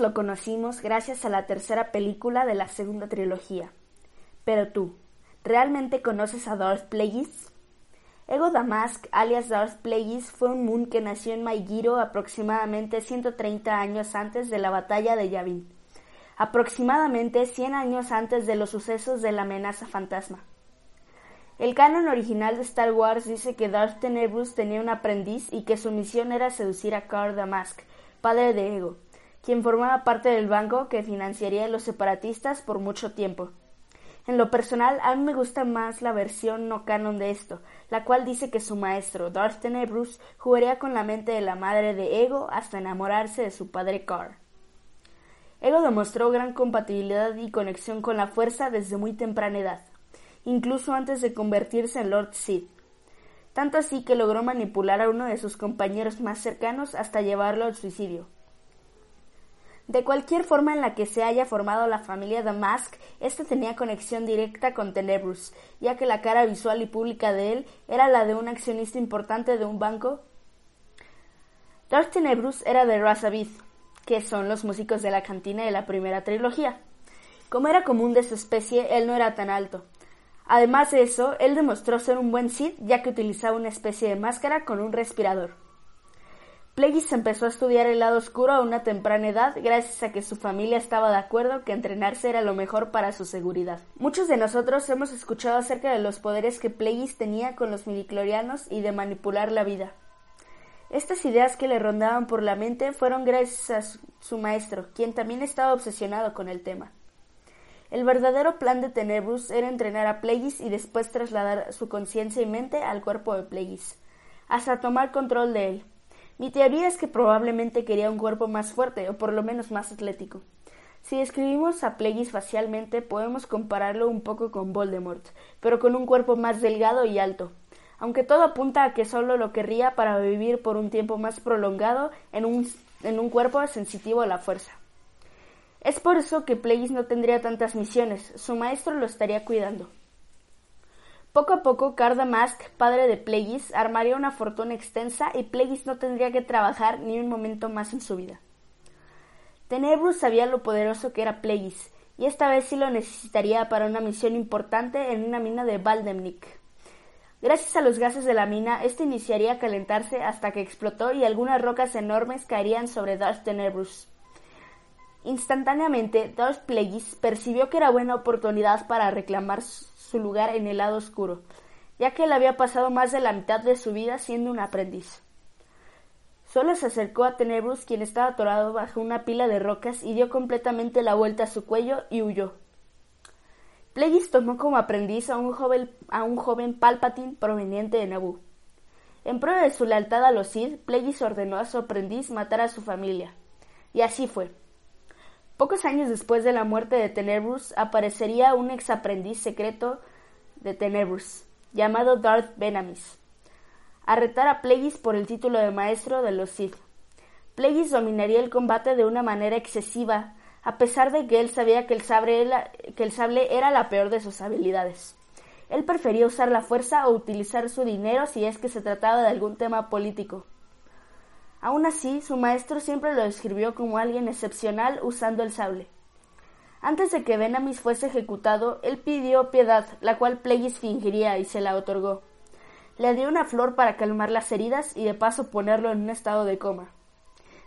Lo conocimos gracias a la tercera película de la segunda trilogía. Pero tú, ¿realmente conoces a Darth Plagueis? Ego Damask, alias Darth Plagueis, fue un Moon que nació en Maigiro aproximadamente 130 años antes de la batalla de Yavin, aproximadamente 100 años antes de los sucesos de la amenaza fantasma. El canon original de Star Wars dice que Darth Tenebrous tenía un aprendiz y que su misión era seducir a Car Damask, padre de Ego, quien formaba parte del banco que financiaría a los separatistas por mucho tiempo. En lo personal, a mí me gusta más la versión no canon de esto, la cual dice que su maestro, Darth Tenebrous, jugaría con la mente de la madre de Ego hasta enamorarse de su padre Carr. Ego demostró gran compatibilidad y conexión con la fuerza desde muy temprana edad, incluso antes de convertirse en Lord Sith. Tanto así que logró manipular a uno de sus compañeros más cercanos hasta llevarlo al suicidio. De cualquier forma en la que se haya formado la familia Damask, ésta tenía conexión directa con Tenebrous, ya que la cara visual y pública de él era la de un accionista importante de un banco. Darth Tenebrous era de Razavith, que son los músicos de la cantina de la primera trilogía. Como era común de su especie, él no era tan alto. Además de eso, él demostró ser un buen Sith, ya que utilizaba una especie de máscara con un respirador. Plagueis empezó a estudiar el lado oscuro a una temprana edad gracias a que su familia estaba de acuerdo que entrenarse era lo mejor para su seguridad. Muchos de nosotros hemos escuchado acerca de los poderes que Plagueis tenía con los midiclorianos y de manipular la vida. Estas ideas que le rondaban por la mente fueron gracias a su maestro, quien también estaba obsesionado con el tema. El verdadero plan de Tenebrous era entrenar a Plagueis y después trasladar su conciencia y mente al cuerpo de Plagueis, hasta tomar control de él. Mi teoría es que probablemente quería un cuerpo más fuerte o por lo menos más atlético. Si describimos a Plagueis facialmente, podemos compararlo un poco con Voldemort, pero con un cuerpo más delgado y alto. Aunque todo apunta a que solo lo querría para vivir por un tiempo más prolongado en un, en un cuerpo sensitivo a la fuerza. Es por eso que Plagueis no tendría tantas misiones, su maestro lo estaría cuidando. Poco a poco, Cardamask, padre de Plagueis, armaría una fortuna extensa y Plagueis no tendría que trabajar ni un momento más en su vida. Tenebrous sabía lo poderoso que era Plagueis, y esta vez sí lo necesitaría para una misión importante en una mina de Valdemnik. Gracias a los gases de la mina, este iniciaría a calentarse hasta que explotó y algunas rocas enormes caerían sobre Darth Tenebrous. Instantáneamente, Darth Plagueis percibió que era buena oportunidad para reclamar su lugar en el lado oscuro, ya que él había pasado más de la mitad de su vida siendo un aprendiz. Solo se acercó a Tenebrous, quien estaba atorado bajo una pila de rocas, y dio completamente la vuelta a su cuello y huyó. Plagueis tomó como aprendiz a un joven, a un joven Palpatine proveniente de Naboo. En prueba de su lealtad a los Sith, Plagueis ordenó a su aprendiz matar a su familia. Y así fue. Pocos años después de la muerte de Tenebrous aparecería un exaprendiz secreto de Tenebrous, llamado Darth Venamis, a retar a Plagueis por el título de maestro de los Sith. Plagueis dominaría el combate de una manera excesiva, a pesar de que él sabía que el sable era la peor de sus habilidades. Él prefería usar la fuerza o utilizar su dinero si es que se trataba de algún tema político. Aún así, su maestro siempre lo describió como alguien excepcional usando el sable. Antes de que Venamis fuese ejecutado, él pidió piedad, la cual Plagueis fingiría y se la otorgó. Le dio una flor para calmar las heridas y de paso ponerlo en un estado de coma.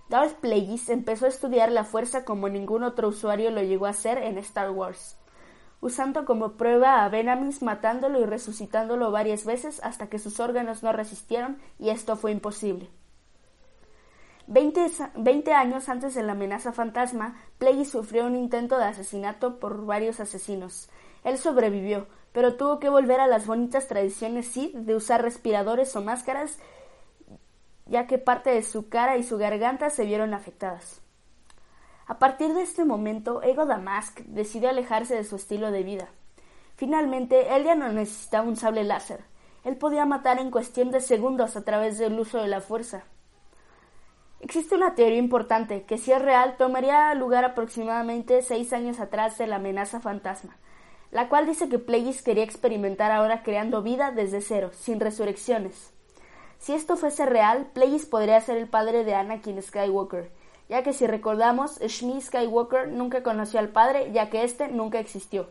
Darth Plagueis empezó a estudiar la fuerza como ningún otro usuario lo llegó a hacer en Star Wars. usando como prueba a Venamis matándolo y resucitándolo varias veces hasta que sus órganos no resistieron y esto fue imposible. Veinte, años antes de la amenaza fantasma, Plagueis sufrió un intento de asesinato por varios asesinos. Él sobrevivió, pero tuvo que volver a las bonitas tradiciones de usar respiradores o máscaras, ya que parte de su cara y su garganta se vieron afectadas. A partir de este momento, Ego Damask decidió alejarse de su estilo de vida. Finalmente, él ya no necesitaba un sable láser. Él podía matar en cuestión de segundos a través del uso de la fuerza. Existe una teoría importante que, si es real, tomaría lugar aproximadamente seis años atrás de la amenaza fantasma, la cual dice que Plagueis quería experimentar ahora creando vida desde cero, sin resurrecciones. Si esto fuese real, Plagueis podría ser el padre de Anakin Skywalker, ya que si recordamos, Shmi Skywalker nunca conoció al padre, ya que éste nunca existió.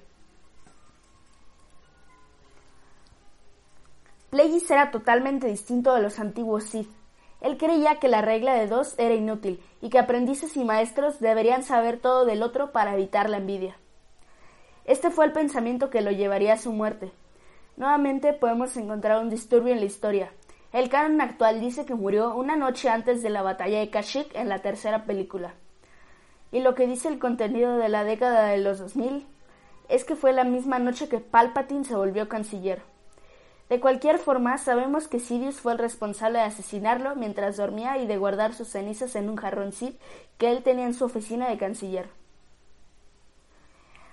Plagueis era totalmente distinto de los antiguos Sith. Él creía que la regla de dos era inútil y que aprendices y maestros deberían saber todo del otro para evitar la envidia. Este fue el pensamiento que lo llevaría a su muerte. Nuevamente podemos encontrar un disturbio en la historia, el canon actual dice que murió una noche antes de la batalla de Kashyyyk en la tercera película. Y lo que dice el contenido de la década de los 2000 es que fue la misma noche que Palpatine se volvió canciller. De cualquier forma, sabemos que Sidious fue el responsable de asesinarlo mientras dormía y de guardar sus cenizas en un jarrón Sith que él tenía en su oficina de canciller.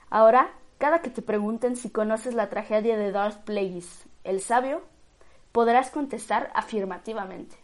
Ahora, cada que te pregunten si conoces la tragedia de Darth Plagueis, el sabio, podrás contestar afirmativamente.